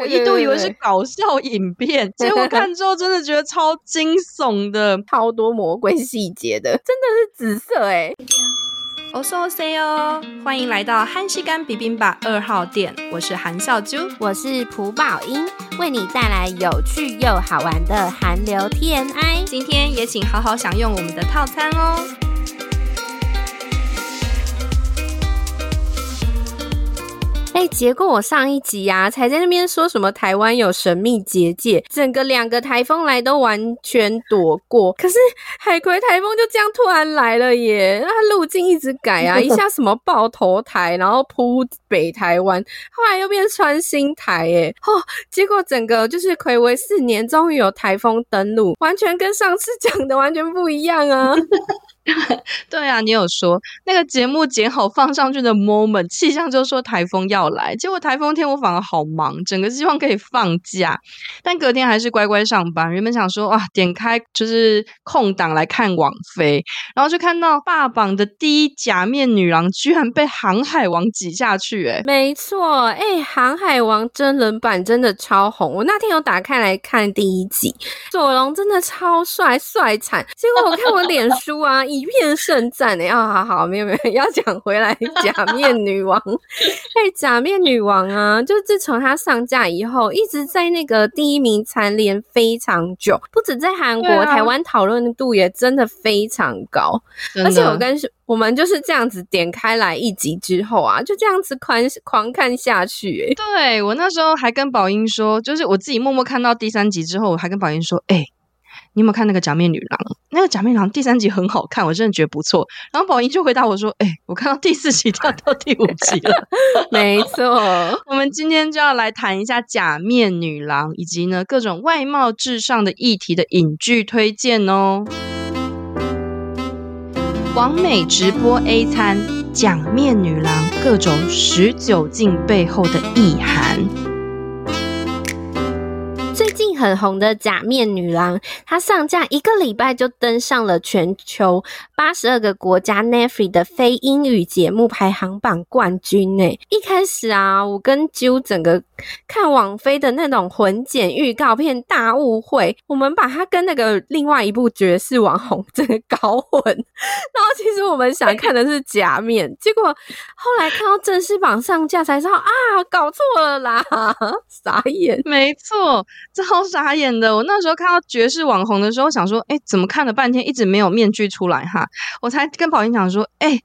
我一度以为是搞笑影片，结果 看之后真的觉得超惊悚的，超多魔鬼细节的，真的是紫色哎！我说 C 哦，欢迎来到韩食柑 bibimbap 二号店，我是韩笑珠，我是朴宝英，为你带来有趣又好玩的韩流 TMI，今天也请好好享用我们的套餐哦。哎，结果我上一集呀、啊，才在那边说什么台湾有神秘结界，整个两个台风来都完全躲过。可是海葵台风就这样突然来了耶，那它路径一直改啊，一下什么爆头台，然后扑北台湾，后来又变穿心台，耶，哦，结果整个就是睽违四年，终于有台风登陆，完全跟上次讲的完全不一样啊。对啊，你有说那个节目剪好放上去的 moment，气象就说台风要来，结果台风天我反而好忙，整个希望可以放假，但隔天还是乖乖上班。原本想说哇，点开就是空档来看网飞，然后就看到霸榜的第一假面女郎居然被航海王挤下去，哎，没错，哎，航海王真人版真的超红，我那天有打开来看第一集，左龙真的超帅，帅惨，结果我看我脸书啊。一片盛赞哎，啊，好好，没有没有，要讲回来，假面女王，哎、欸，假面女王啊，就自从她上架以后，一直在那个第一名蝉联非常久，不止在韩国，啊、台湾讨论度也真的非常高，而且我跟我们就是这样子点开来一集之后啊，就这样子狂狂看下去，哎，对，我那时候还跟宝英说，就是我自己默默看到第三集之后，我还跟宝英说，哎、欸。你有没有看那个假面女郎？那个假面女郎第三集很好看，我真的觉得不错。然后宝英就回答我说：“哎、欸，我看到第四集跳到第五集了。”没错，我们今天就要来谈一下假面女郎，以及呢各种外貌至上的议题的影剧推荐哦。王美直播 A 餐，假面女郎各种十九禁背后的意涵。很红的假面女郎，她上架一个礼拜就登上了全球八十二个国家 Netflix 的非英语节目排行榜冠军呢。一开始啊，我跟啾整个看网飞的那种混剪预告片大误会，我们把它跟那个另外一部绝世网红整个搞混。然后其实我们想看的是假面，结果后来看到正式榜上架才知道啊，搞错了啦，傻眼。没错。超傻眼的！我那时候看到绝世网红的时候，想说，哎，怎么看了半天一直没有面具出来哈？我才跟宝英讲说，哎，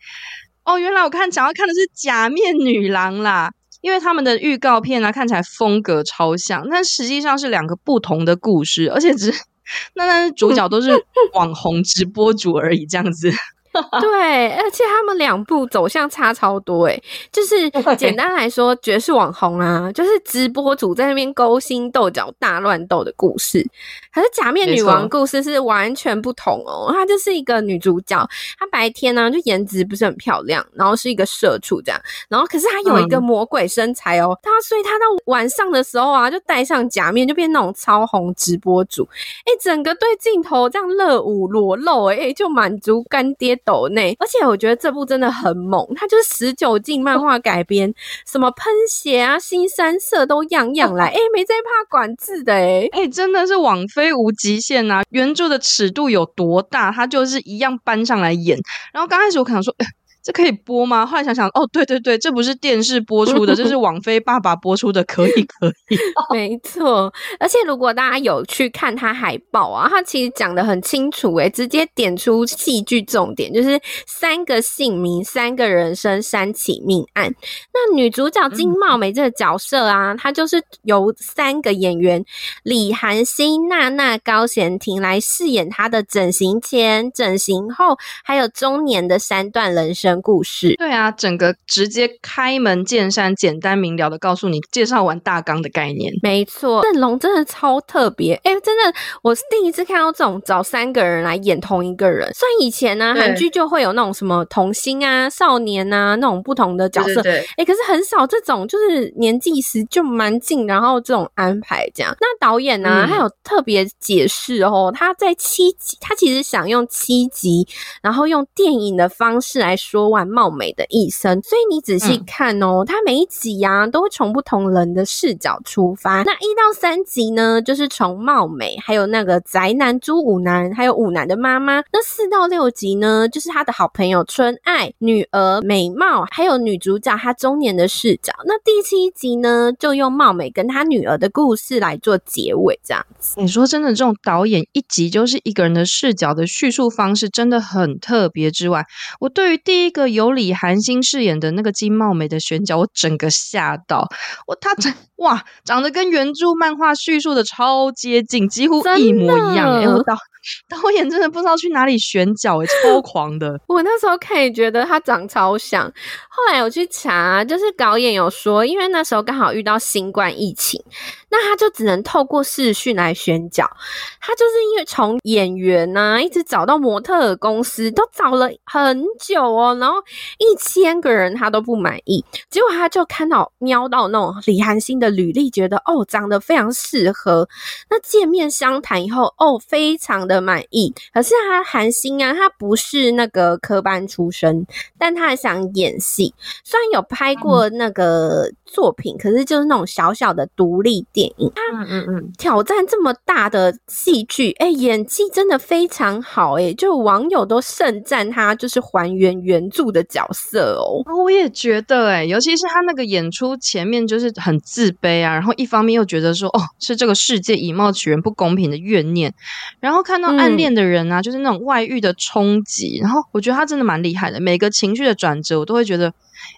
哦，原来我看想要看的是假面女郎啦，因为他们的预告片啊看起来风格超像，但实际上是两个不同的故事，而且只 那那主角都是网红直播主而已，这样子。对，而且他们两部走向差超多诶，就是 简单来说，爵士网红啊，就是直播主在那边勾心斗角、大乱斗的故事。可是假面女王故事是完全不同哦，她就是一个女主角，她白天呢就颜值不是很漂亮，然后是一个社畜这样，然后可是她有一个魔鬼身材哦，她所以她到晚上的时候啊，就戴上假面，就变那种超红直播主，哎，整个对镜头这样热舞裸露，哎，就满足干爹。抖内，而且我觉得这部真的很猛，它就是十九禁漫画改编，什么喷血啊、新三色都样样来，哎，没在怕管制的，哎，哎，真的是网飞无极限呐！原著的尺度有多大，它就是一样搬上来演。然后刚开始我可能说，哎。这可以播吗？后来想想，哦，对对对，这不是电视播出的，这是网飞爸爸播出的，可以 可以。没错，而且如果大家有去看他海报啊，他其实讲的很清楚，诶，直接点出戏剧重点，就是三个姓名、三个人生、三起命案。那女主角金茂美这个角色啊，她就是由三个演员李韩星、娜娜、高贤婷来饰演她的整形前、整形后，还有中年的三段人生人故事。对啊，整个直接开门见山、简单明了的告诉你介绍完大纲的概念。没错，阵容真的超特别。哎，真的，我是第一次看到这种找三个人来演同一个人。虽然以前呢、啊，韩剧就会有那种什么童星啊、少年啊那种不同的角色，哎，可是很少这种就是年纪时就蛮近，然后这种安排这样。那导演呢、啊，他、嗯、有特别解释哦，他在七集，他其实想用七集，然后用电影的方式来说完貌美的一生。所以你仔细看哦，他、嗯、每一集呀、啊，都会从不同人的视角出发。那一到三集呢，就是从貌美，还有那个宅男朱武男，还有武男的妈妈。那四到六集呢，就是他的好朋友春爱、女儿美貌，还有女主角她中年的视角。那第七集呢，就用貌美跟她女儿的故事来做结尾，这样子。你说真的，这种导演一集就是一个人的视角的叙述方式，真的很特别。之外，我对于第一个由李韩星饰演的那个金茂美的选角，我整个吓到。我他真 哇，长得跟原著漫画叙述的超接近，几乎一模一样。哎，我到。导演真的不知道去哪里选角，欸，超狂的。我那时候看也觉得他长超像，后来我去查，就是导演有说，因为那时候刚好遇到新冠疫情。那他就只能透过视讯来选角，他就是因为从演员呐、一直找到模特儿公司，都找了很久哦，然后一千个人他都不满意，结果他就看到瞄到那种李韩星的履历，觉得哦长得非常适合，那见面相谈以后哦非常的满意，可是他韩星啊，他不是那个科班出身，但他还想演戏，虽然有拍过那个作品，可是就是那种小小的独立电嗯嗯嗯，挑战这么大的戏剧，哎、欸，演技真的非常好，哎，就网友都盛赞他就是还原原著的角色哦。我也觉得，哎，尤其是他那个演出前面就是很自卑啊，然后一方面又觉得说，哦，是这个世界以貌取人不公平的怨念，然后看到暗恋的人啊，就是那种外遇的冲击，然后我觉得他真的蛮厉害的，每个情绪的转折我都会觉得，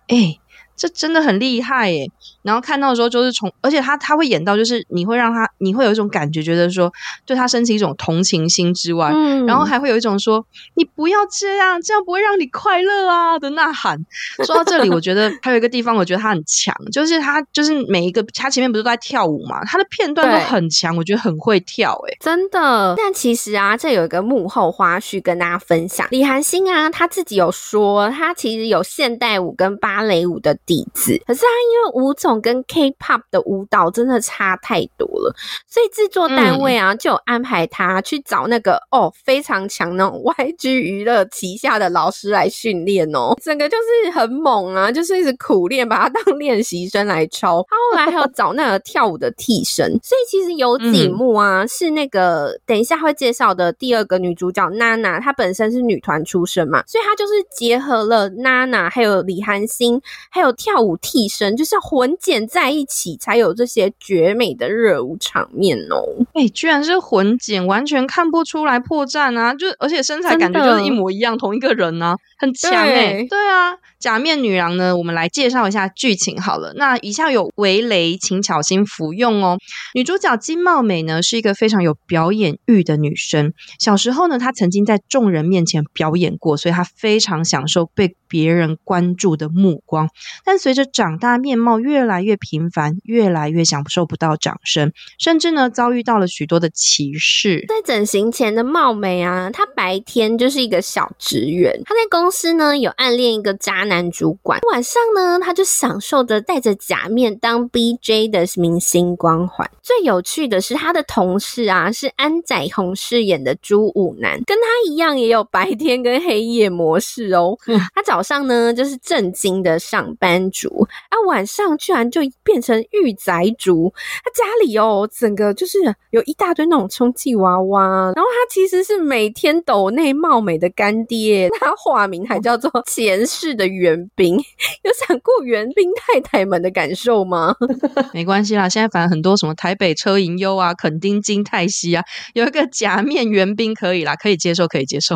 哎。这真的很厉害耶！然后看到的时候，就是从，而且他他会演到，就是你会让他，你会有一种感觉，觉得说对他升起一种同情心之外，嗯，然后还会有一种说你不要这样，这样不会让你快乐啊的呐喊。说到这里，我觉得还有一个地方，我觉得他很强，就是他就是每一个他前面不是都在跳舞嘛，他的片段都很强，我觉得很会跳，诶真的。但其实啊，这有一个幕后花絮跟大家分享。李韩星啊，他自己有说，他其实有现代舞跟芭蕾舞的。底子，可是他因为舞种跟 K-pop 的舞蹈真的差太多了，所以制作单位啊就有安排他去找那个哦非常强那种 YG 娱乐旗下的老师来训练哦，整个就是很猛啊，就是一直苦练，把他当练习生来抽。他后来还有找那个跳舞的替身，所以其实有几幕啊是那个等一下会介绍的第二个女主角娜娜，她本身是女团出身嘛，所以她就是结合了娜娜还有李韩星还有。跳舞替身就是要混剪在一起，才有这些绝美的热舞场面哦。哎、欸，居然是混剪，完全看不出来破绽啊！就而且身材感觉就是一模一样，同一个人呢、啊，很强哎、欸。对啊。假面女郎呢？我们来介绍一下剧情好了。那以下有微雷，请小心服用哦。女主角金貌美呢，是一个非常有表演欲的女生。小时候呢，她曾经在众人面前表演过，所以她非常享受被别人关注的目光。但随着长大，面貌越来越平凡，越来越享受不到掌声，甚至呢，遭遇到了许多的歧视。在整形前的貌美啊，她白天就是一个小职员，她在公司呢有暗恋一个渣男。主管晚上呢，他就享受着戴着假面当 BJ 的明星光环。最有趣的是，他的同事啊，是安宰弘饰演的朱武男，跟他一样也有白天跟黑夜模式哦。嗯、他早上呢就是正经的上班族，啊，晚上居然就变成御宅族。他家里哦，整个就是有一大堆那种充气娃娃。然后他其实是每天抖内貌美的干爹，他化名还叫做前世的。援兵，有想过援兵太太们的感受吗？没关系啦，现在反正很多什么台北车银优啊、垦丁金泰熙啊，有一个假面援兵可以啦，可以接受，可以接受。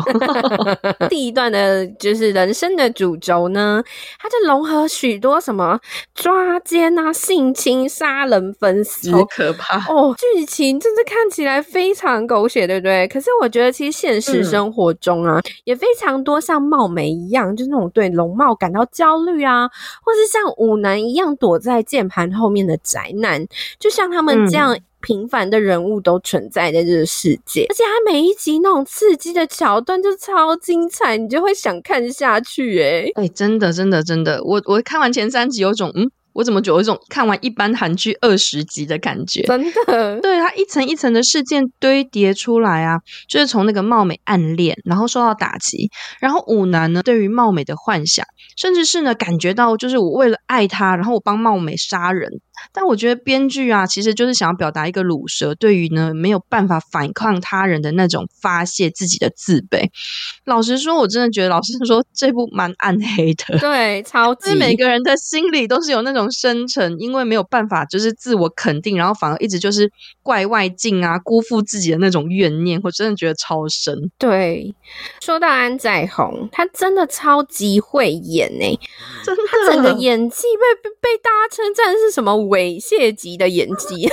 第一段的就是人生的主轴呢，它就融合许多什么抓奸啊、性侵、杀人、分尸，好可怕哦！剧情真的看起来非常狗血，对不对？可是我觉得其实现实生活中啊，嗯、也非常多像貌美一样，就是那种对容貌感到焦虑啊，或是像舞男一样躲在键盘后面的宅男，就像他们这样平凡的人物都存在在这个世界。嗯、而且他每一集那种刺激的桥段就超精彩，你就会想看下去、欸。诶哎，真的，真的，真的，我我看完前三集有种嗯。我怎么觉得有一种看完一般韩剧二十集的感觉？真的，对，它一层一层的事件堆叠出来啊，就是从那个貌美暗恋，然后受到打击，然后五男呢对于貌美的幻想，甚至是呢感觉到就是我为了爱他，然后我帮貌美杀人。但我觉得编剧啊，其实就是想要表达一个鲁蛇对于呢没有办法反抗他人的那种发泄自己的自卑。老实说，我真的觉得，老实说，这部蛮暗黑的。对，超级。每个人的心里都是有那种深沉，因为没有办法就是自我肯定，然后反而一直就是怪外境啊，辜负自己的那种怨念。我真的觉得超深。对，说到安宰弘，他真的超级会演呢、欸，真的，他整个演技被被大家称赞是什么？猥亵级的演技，因为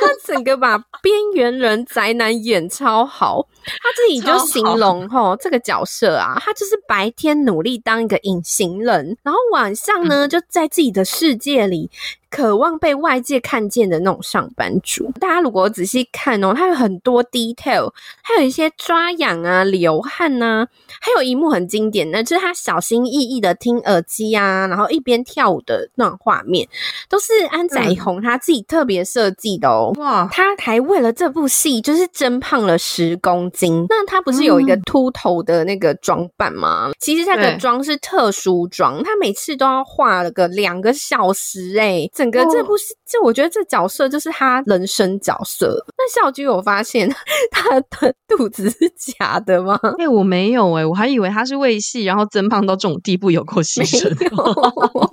他整个把边缘人宅男演超好，他自己就形容吼这个角色啊，他就是白天努力当一个隐形人，然后晚上呢就在自己的世世界里。渴望被外界看见的那种上班族，大家如果仔细看哦，他有很多 detail，还有一些抓痒啊、流汗呐、啊，还有一幕很经典的，就是他小心翼翼的听耳机啊，然后一边跳舞的那种画面，都是安宰弘他自己特别设计的哦。哇、嗯，他还为了这部戏就是增胖了十公斤。那他不是有一个秃头的那个装扮吗？嗯、其实他的妆是特殊妆，他每次都要化了个两个小时哎、欸。整个这部戏，就我觉得这角色就是他人生角色。那孝君有发现 他的肚子是假的吗？哎、欸，我没有哎、欸，我还以为他是为戏，然后增胖到这种地步有过牺牲。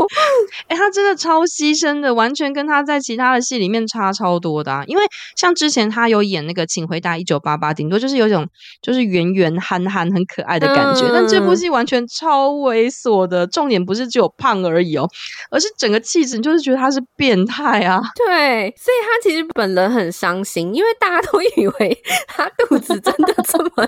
哎、欸，他真的超牺牲的，完全跟他在其他的戏里面差超多的、啊。因为像之前他有演那个《请回答一九八八》，顶多就是有一种就是圆圆憨憨很可爱的感觉。嗯、但这部戏完全超猥琐的，重点不是只有胖而已哦，而是整个气质，你就是觉得他是。是变态啊！对，所以他其实本人很伤心，因为大家都以为他肚子真的这么。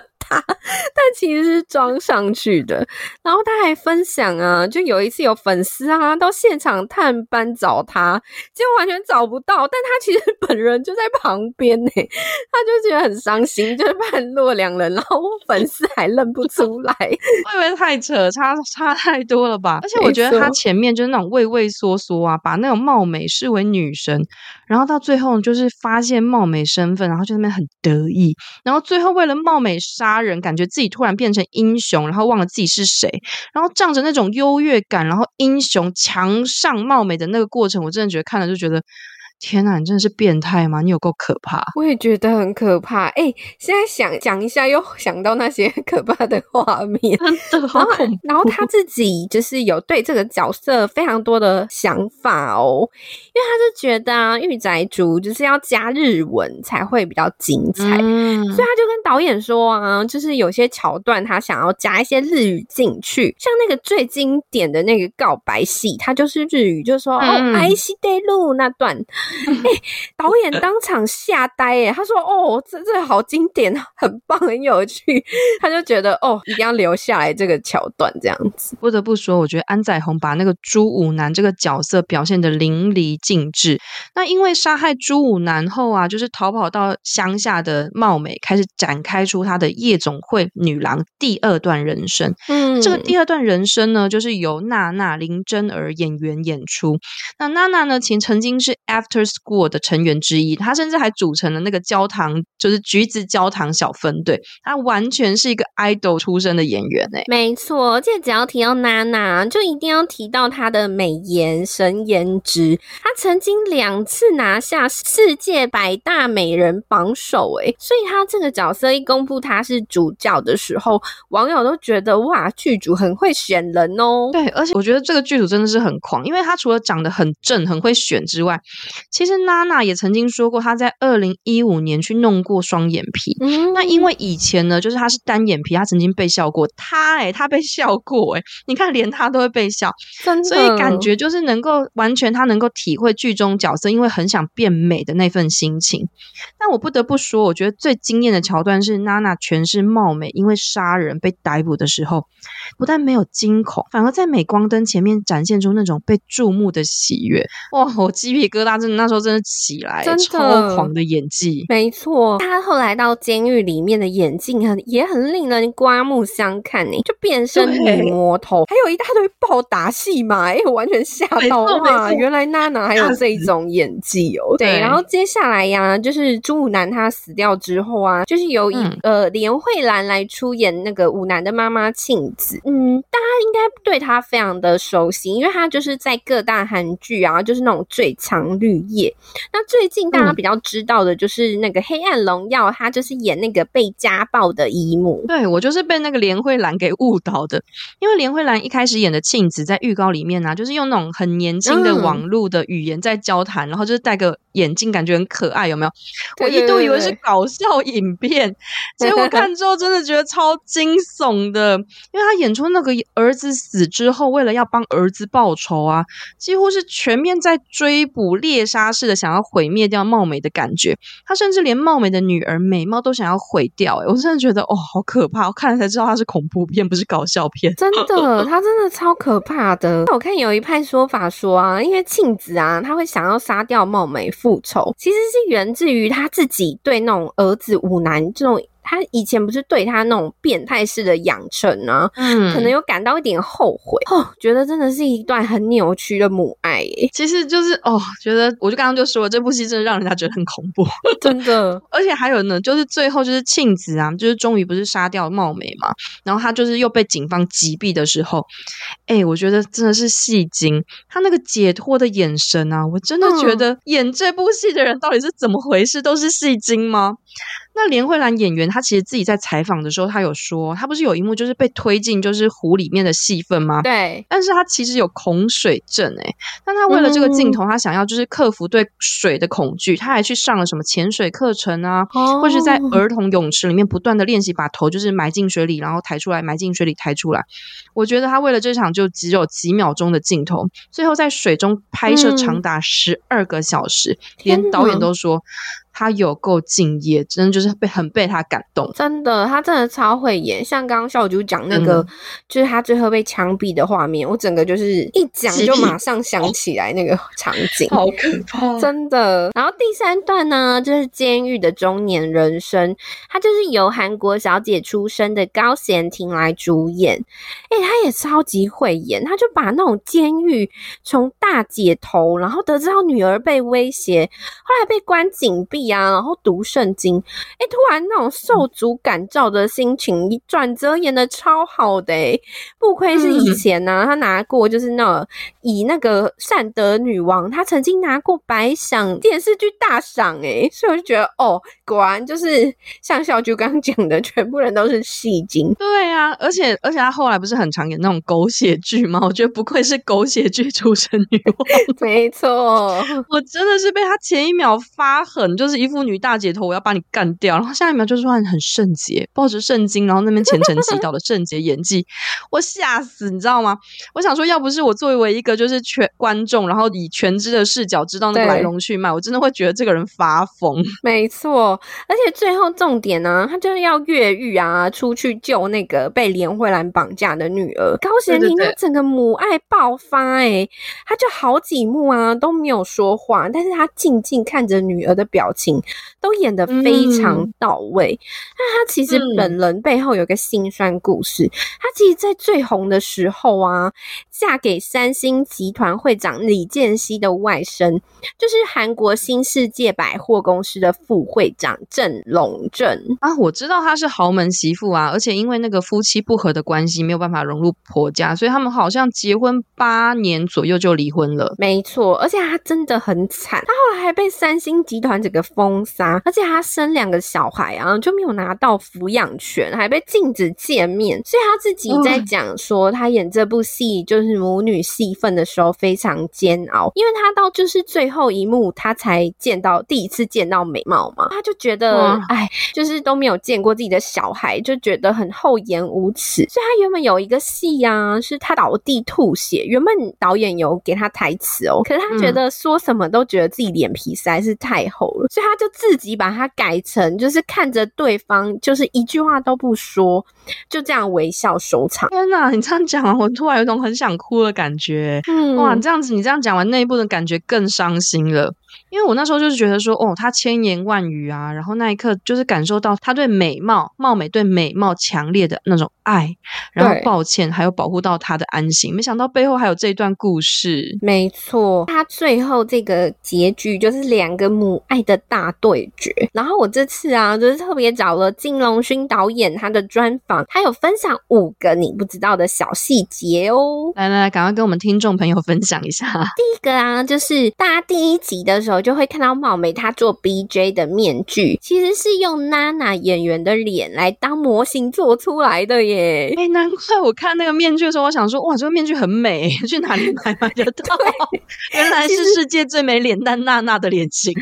但其实是装上去的。然后他还分享啊，就有一次有粉丝啊到现场探班找他，结果完全找不到，但他其实本人就在旁边呢。他就觉得很伤心，就是判若两人，然后粉丝还认不出来。会不会太扯，差差太多了吧？而且我觉得他前面就是那种畏畏缩缩啊，把那种貌美视为女神，然后到最后就是发现貌美身份，然后就那边很得意，然后最后为了貌美杀。人感觉自己突然变成英雄，然后忘了自己是谁，然后仗着那种优越感，然后英雄强上貌美的那个过程，我真的觉得看了就觉得。天呐，你真的是变态吗？你有够可怕！我也觉得很可怕。哎、欸，现在想讲一下，又想到那些可怕的画面，真的好恐怖。然后他自己就是有对这个角色非常多的想法哦，因为他就觉得啊，御宅族就是要加日文才会比较精彩，嗯、所以他就跟导演说啊，就是有些桥段他想要加一些日语进去，像那个最经典的那个告白戏，他就是日语，就是说、嗯、哦，爱してる那段。 哎、欸，导演当场吓呆耶！他说：“哦，这这好经典，很棒，很有趣。”他就觉得哦，一定要留下来这个桥段这样子。不得不说，我觉得安宰弘把那个朱武男这个角色表现的淋漓尽致。那因为杀害朱武男后啊，就是逃跑到乡下的貌美开始展开出他的夜总会女郎第二段人生。嗯，这个第二段人生呢，就是由娜娜林真儿演员演出。那娜娜呢，其曾经是 After School 的成员员之一，他甚至还组成了那个焦糖，就是橘子焦糖小分队，他完全是一个 idol 出身的演员诶。没错，而且只要提到娜娜，就一定要提到她的美颜神颜值。她曾经两次拿下世界百大美人榜首，诶，所以她这个角色一公布她是主角的时候，网友都觉得哇，剧组很会选人哦。对，而且我觉得这个剧组真的是很狂，因为他除了长得很正、很会选之外，其实娜娜也曾经说过，她在二零一五年去弄过双眼皮。嗯，那因为以前呢，就是她是单眼皮，她曾经被笑过。她诶、欸，她被笑过诶、欸，你看连她都会被笑，所以感觉就是能够完全她能够体会剧中角色，因为很想变美的那份心情。但我不得不说，我觉得最惊艳的桥段是娜娜全是貌美，因为杀人被逮捕的时候，不但没有惊恐，反而在镁光灯前面展现出那种被注目的喜悦。哇，我鸡皮疙瘩真的那时候真的起来，真的超狂的演技。没错，他后来到监狱里面的演技很也很令人刮目相看呢，就变身女魔头，还有一大堆暴打戏嘛，哎，我完全吓到哇！原来娜娜还有这种演技哦。对，然后接下来呀，就是朱武南他死掉之后啊，就是由一、嗯、呃连慧兰来出演那个武南的妈妈庆子。嗯，大家应该对他非常的熟悉，因为他就是在各大韩剧啊，就是那种最强绿叶。那最近大家比较知道的就是那个《黑暗荣耀》，他就是演那个被家暴的姨母。对，我就是被那个连慧兰给误导的，因为连慧兰一开始演的庆子在预告里面呢、啊，就是用那种很年轻的网络的语言在交谈，嗯、然后就是戴个眼镜，感觉很可爱，有没有？我一度以为是搞笑影片，结果看之后真的觉得超惊悚的，因为他演出那个儿子死之后，为了要帮儿子报仇啊，几乎是全面在追捕猎杀似的，想要毁灭掉貌美的感觉。他甚至连貌美的女儿美貌都想要毁掉，欸，我真的觉得哦，好可怕！我看了才知道他是恐怖片，不是搞笑片。真的，他真的超可怕的。我看有一派说法说啊，因为庆子啊，他会想要杀掉貌美复仇，其实是源自于他自己对那种儿子武男这种。他以前不是对他那种变态式的养成啊，嗯，可能有感到一点后悔哦，觉得真的是一段很扭曲的母爱。其实就是哦，觉得我就刚刚就说了，这部戏真的让人家觉得很恐怖，真的。而且还有呢，就是最后就是庆子啊，就是终于不是杀掉貌美嘛，然后他就是又被警方击毙的时候，哎，我觉得真的是戏精，他那个解脱的眼神啊，我真的觉得演这部戏的人到底是怎么回事，都是戏精吗？那连慧兰演员，她其实自己在采访的时候，她有说，她不是有一幕就是被推进就是湖里面的戏份吗？对。但是她其实有恐水症诶，但她为了这个镜头，她想要就是克服对水的恐惧，她还去上了什么潜水课程啊，或是在儿童泳池里面不断的练习把头就是埋进水里，然后抬出来，埋进水里抬出来。我觉得她为了这场就只有几秒钟的镜头，最后在水中拍摄长达十二个小时，连导演都说。他有够敬业，真的就是被很被他感动。真的，他真的超会演。像刚刚小九讲那个，嗯、就是他最后被枪毙的画面，我整个就是一讲就马上想起来那个场景，好可怕，真的。然后第三段呢，就是监狱的中年人生，他就是由韩国小姐出身的高贤婷来主演。哎、欸，他也超级会演，他就把那种监狱从大姐头，然后得知到女儿被威胁，后来被关紧闭。呀，然后读圣经，哎，突然那种受主感召的心情，一转折演的超好的，哎，不愧是以前呢、啊，他拿过就是那以那个善德女王，她曾经拿过百想电视剧大赏，哎，所以我就觉得哦，果然就是像小菊刚刚讲的，全部人都是戏精。对啊，而且而且他后来不是很常演那种狗血剧吗？我觉得不愧是狗血剧出身女王，没错，我真的是被他前一秒发狠，就是。一副女大姐头，我要把你干掉。然后下一秒就是很很圣洁，抱着圣经，然后那边虔诚祈祷的圣洁演技，我吓死，你知道吗？我想说，要不是我作为一个就是全观众，然后以全知的视角知道那个来龙去脉，我真的会觉得这个人发疯。没错，而且最后重点呢、啊，他就是要越狱啊，出去救那个被连慧兰绑架的女儿高贤廷，他整个母爱爆发、欸，哎，他就好几幕啊都没有说话，但是他静静看着女儿的表情。情都演得非常到位。那、嗯、他其实本人背后有个辛酸故事。嗯、他其实，在最红的时候啊，嫁给三星集团会长李健熙的外甥，就是韩国新世界百货公司的副会长郑龙正啊。我知道他是豪门媳妇啊，而且因为那个夫妻不和的关系，没有办法融入婆家，所以他们好像结婚八年左右就离婚了。没错，而且他真的很惨，他后来还被三星集团整个封杀，而且他生两个小孩啊，就没有拿到抚养权，还被禁止见面。所以他自己在讲说，他演这部戏就是母女戏份的时候非常煎熬，因为他到就是最后一幕，他才见到第一次见到美貌嘛，他就觉得哎，就是都没有见过自己的小孩，就觉得很厚颜无耻。所以他原本有一个戏啊，是他倒地吐血，原本导演有给他台词哦，可是他觉得说什么都觉得自己脸皮实在是太厚了，所以他就自己把它改成就是看着对方，就是一句话都不说，就这样微笑收场。天哪，你这样讲完，我突然有种很想哭的感觉。嗯，哇，这样子你这样讲完那一部的感觉更伤心了。因为我那时候就是觉得说，哦，他千言万语啊，然后那一刻就是感受到他对美貌、貌美对美貌强烈的那种爱，然后抱歉，还有保护到他的安心。没想到背后还有这一段故事。没错，他最后这个结局就是两个母爱的大对决。然后我这次啊，就是特别找了金龙勋导演他的专访，他有分享五个你不知道的小细节哦。来来来，赶快跟我们听众朋友分享一下。第一个啊，就是大家第一集的时候。就会看到貌美她做 BJ 的面具，其实是用娜娜演员的脸来当模型做出来的耶。哎，难怪我看那个面具的时候，我想说，哇，这个面具很美，去哪里买买得到？原来是世界最美脸蛋娜娜的脸型，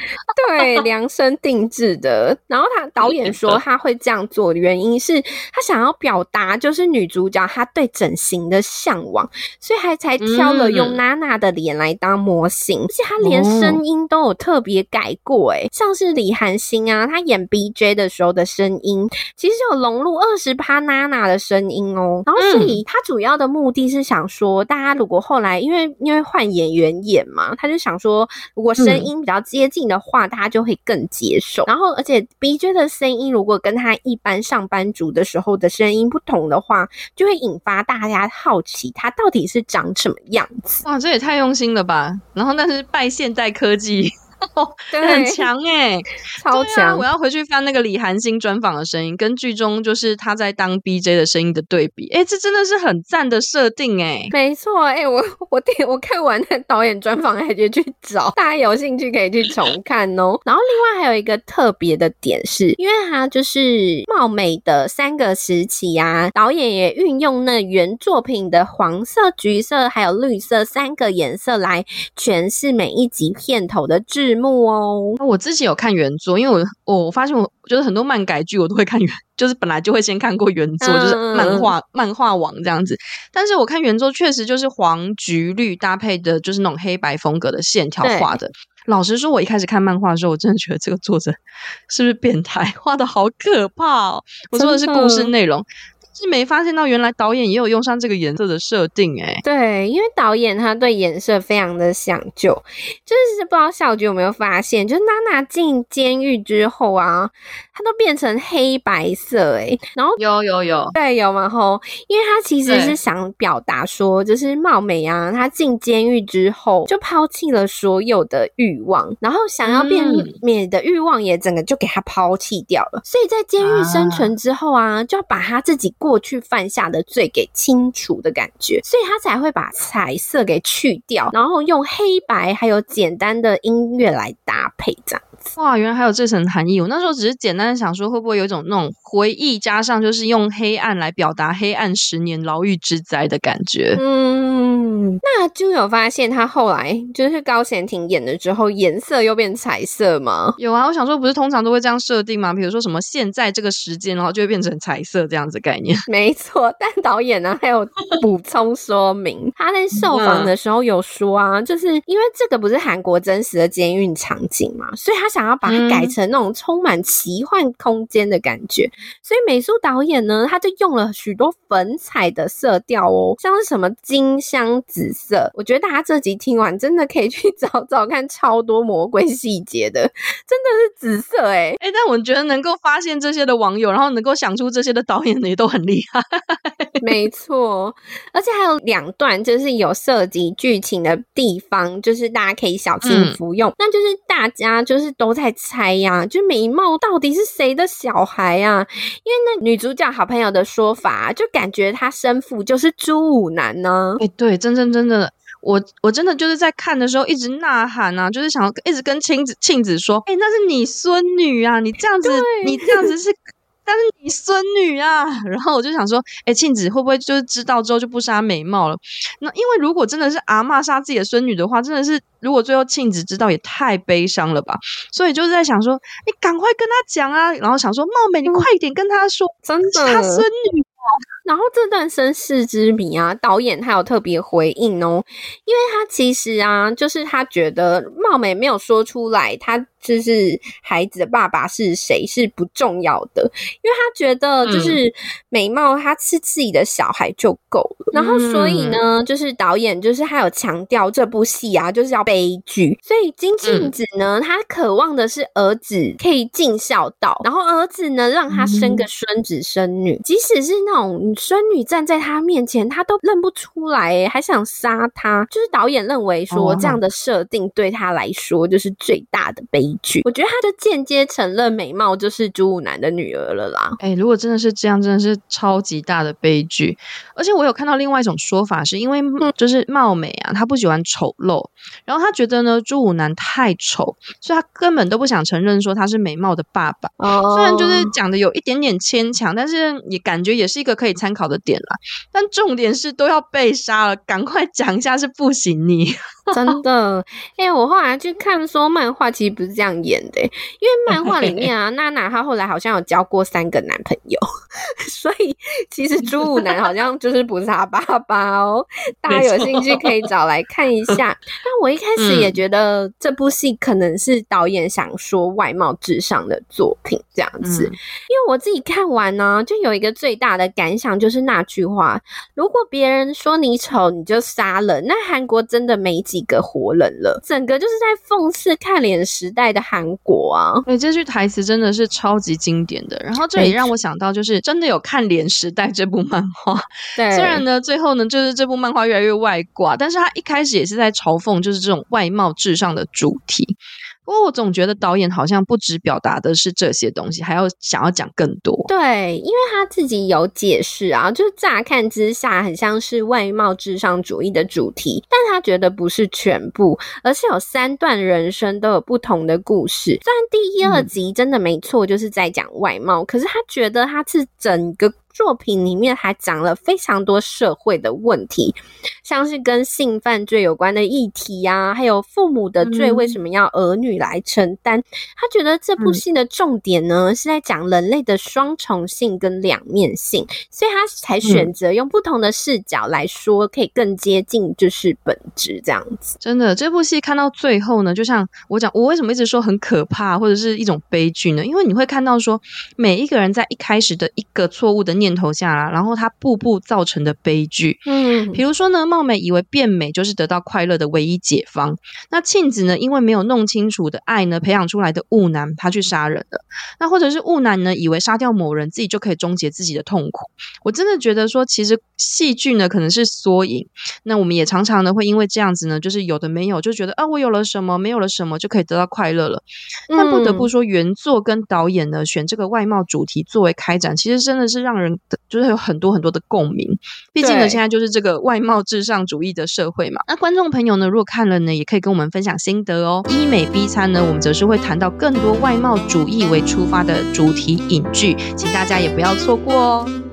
对，量身定制的。然后他导演说他会这样做的原因是他想要表达，就是女主角她对整形的向往，所以还才挑了用娜娜的脸来当模型，而且她连声音都。有特别改过诶，像是李韩星啊，他演 BJ 的时候的声音，其实有融入二十趴娜娜的声音哦。然后所以他主要的目的是想说，大家如果后来因为因为换演员演嘛，他就想说，如果声音比较接近的话，大家就会更接受。然后而且 BJ 的声音如果跟他一般上班族的时候的声音不同的话，就会引发大家好奇他到底是长什么样子。哇，这也太用心了吧！然后那是拜现代科技。哦，很强 哎、欸，超强、啊！我要回去翻那个李韩星专访的声音，跟剧中就是他在当 BJ 的声音的对比，哎、欸，这真的是很赞的设定哎、欸。没错，哎、欸，我 我点我看完那导演专访，还得去找，大家有兴趣可以去重看哦。然后另外还有一个特别的点是，因为他就是貌美的三个时期啊，导演也运用那原作品的黄色、橘色还有绿色三个颜色来诠释每一集片头的字幕哦，我自己有看原作，因为我我发现我就是很多漫改剧我都会看原，就是本来就会先看过原作，就是漫画漫画王这样子。但是我看原作确实就是黄橘绿搭配的，就是那种黑白风格的线条画的。老实说，我一开始看漫画的时候，我真的觉得这个作者 是不是变态，画的好可怕哦。我说的是故事内容。是没发现到，原来导演也有用上这个颜色的设定哎、欸、对，因为导演他对颜色非常的讲究，就是不知道小菊有没有发现，就是娜娜进监狱之后啊，她都变成黑白色诶，然后有有有，对有嘛吼，因为他其实是想表达说，就是貌美啊，她进监狱之后就抛弃了所有的欲望，然后想要变美的欲望也整个就给她抛弃掉了，所以在监狱生存之后啊，啊就要把他自己过。去犯下的罪给清除的感觉，所以他才会把彩色给去掉，然后用黑白还有简单的音乐来搭配，这样。哇，原来还有这层含义。我那时候只是简单的想说，会不会有一种那种回忆，加上就是用黑暗来表达黑暗十年牢狱之灾的感觉。嗯，那就有发现他后来就是高贤廷演了之后，颜色又变彩色吗？有啊，我想说，不是通常都会这样设定吗？比如说什么现在这个时间，然后就会变成彩色这样子概念。没错，但导演呢还有补充说明，他在受访的时候有说啊，就是因为这个不是韩国真实的监狱场景嘛，所以他想要把它改成那种充满奇幻空间的感觉。嗯、所以美术导演呢，他就用了许多粉彩的色调哦，像是什么金香紫色。我觉得大家这集听完，真的可以去 找找看，超多魔鬼细节的，真的是紫色哎哎！但我觉得能够发现这些的网友，然后能够想出这些的导演呢，也都很厉害。没错，而且还有两段就是有涉及剧情的地方，就是大家可以小心服用。嗯、那就是大家就是都在猜呀、啊，就美貌到底是谁的小孩啊？因为那女主角好朋友的说法，就感觉她生父就是朱武男呢。哎，对，真真真的，我我真的就是在看的时候一直呐喊啊，就是想要一直跟庆子庆子说，哎，那是你孙女啊，你这样子，你这样子是。但是你孙女啊，然后我就想说，哎，庆子会不会就是知道之后就不杀美貌了？那因为如果真的是阿妈杀自己的孙女的话，真的是如果最后庆子知道也太悲伤了吧？所以就是在想说，你赶快跟他讲啊，然后想说，貌美，你快点跟他说，真的，他孙女。然后这段身世之谜啊，导演他有特别回应哦，因为他其实啊，就是他觉得貌美没有说出来，他。就是孩子的爸爸是谁是不重要的，因为他觉得就是美貌，他是自己的小孩就够了。嗯、然后所以呢，就是导演就是他有强调这部戏啊，就是要悲剧。所以金庆子呢，他渴望的是儿子可以尽孝道，然后儿子呢让他生个孙子孙女，即使是那种孙女站在他面前，他都认不出来，还想杀他。就是导演认为说这样的设定对他来说就是最大的悲剧。我觉得他就间接承认美貌就是朱武男的女儿了啦。哎、欸，如果真的是这样，真的是超级大的悲剧。而且我有看到另外一种说法，是因为就是貌美啊，他不喜欢丑陋，然后他觉得呢朱武男太丑，所以他根本都不想承认说他是美貌的爸爸。哦，虽然就是讲的有一点点牵强，但是也感觉也是一个可以参参考的点啦。但重点是都要被杀了，赶快讲一下是不行你。真的，哎、欸，我后来去看说漫画，其实不是这样演的，因为 漫画里面啊，娜娜她后来好像有交过三个男朋友，所以其实朱武男好像就是不是他爸爸哦。大家有兴趣可以找来看一下。那我一开始也觉得这部戏可能是导演想说外貌至上的作品这样子，因为我自己看完呢，就有一个最大的感想就是那句话：如果别人说你丑，你就杀了。那韩国真的没几。一个活人了，整个就是在讽刺看脸时代的韩国啊！哎，这句台词真的是超级经典的。然后这也让我想到，就是真的有看脸时代这部漫画。对，虽然呢，最后呢，就是这部漫画越来越外挂，但是他一开始也是在嘲讽，就是这种外貌至上的主题。不过我总觉得导演好像不只表达的是这些东西，还要想要讲更多。对，因为他自己有解释啊，就是乍看之下很像是外貌至上主义的主题，但他觉得不是全部，而是有三段人生都有不同的故事。虽然第一、二集真的没错，就是在讲外貌，嗯、可是他觉得他是整个。作品里面还讲了非常多社会的问题，像是跟性犯罪有关的议题呀、啊，还有父母的罪为什么要儿女来承担？嗯、他觉得这部戏的重点呢、嗯、是在讲人类的双重性跟两面性，所以他才选择用不同的视角来说，可以更接近就是本质这样子。真的，这部戏看到最后呢，就像我讲，我为什么一直说很可怕或者是一种悲剧呢？因为你会看到说，每一个人在一开始的一个错误的念。念头下来，然后他步步造成的悲剧。嗯，比如说呢，貌美以为变美就是得到快乐的唯一解方。那庆子呢，因为没有弄清楚的爱呢，培养出来的误男，他去杀人了。那或者是误男呢，以为杀掉某人，自己就可以终结自己的痛苦。我真的觉得说，其实戏剧呢，可能是缩影。那我们也常常呢，会因为这样子呢，就是有的没有，就觉得啊，我有了什么，没有了什么，就可以得到快乐了。但不得不说，原作跟导演呢，选这个外貌主题作为开展，其实真的是让人。就是有很多很多的共鸣，毕竟呢，现在就是这个外貌至上主义的社会嘛。那观众朋友呢，如果看了呢，也可以跟我们分享心得哦。医美 B 餐呢，我们则是会谈到更多外貌主义为出发的主题影剧，请大家也不要错过哦。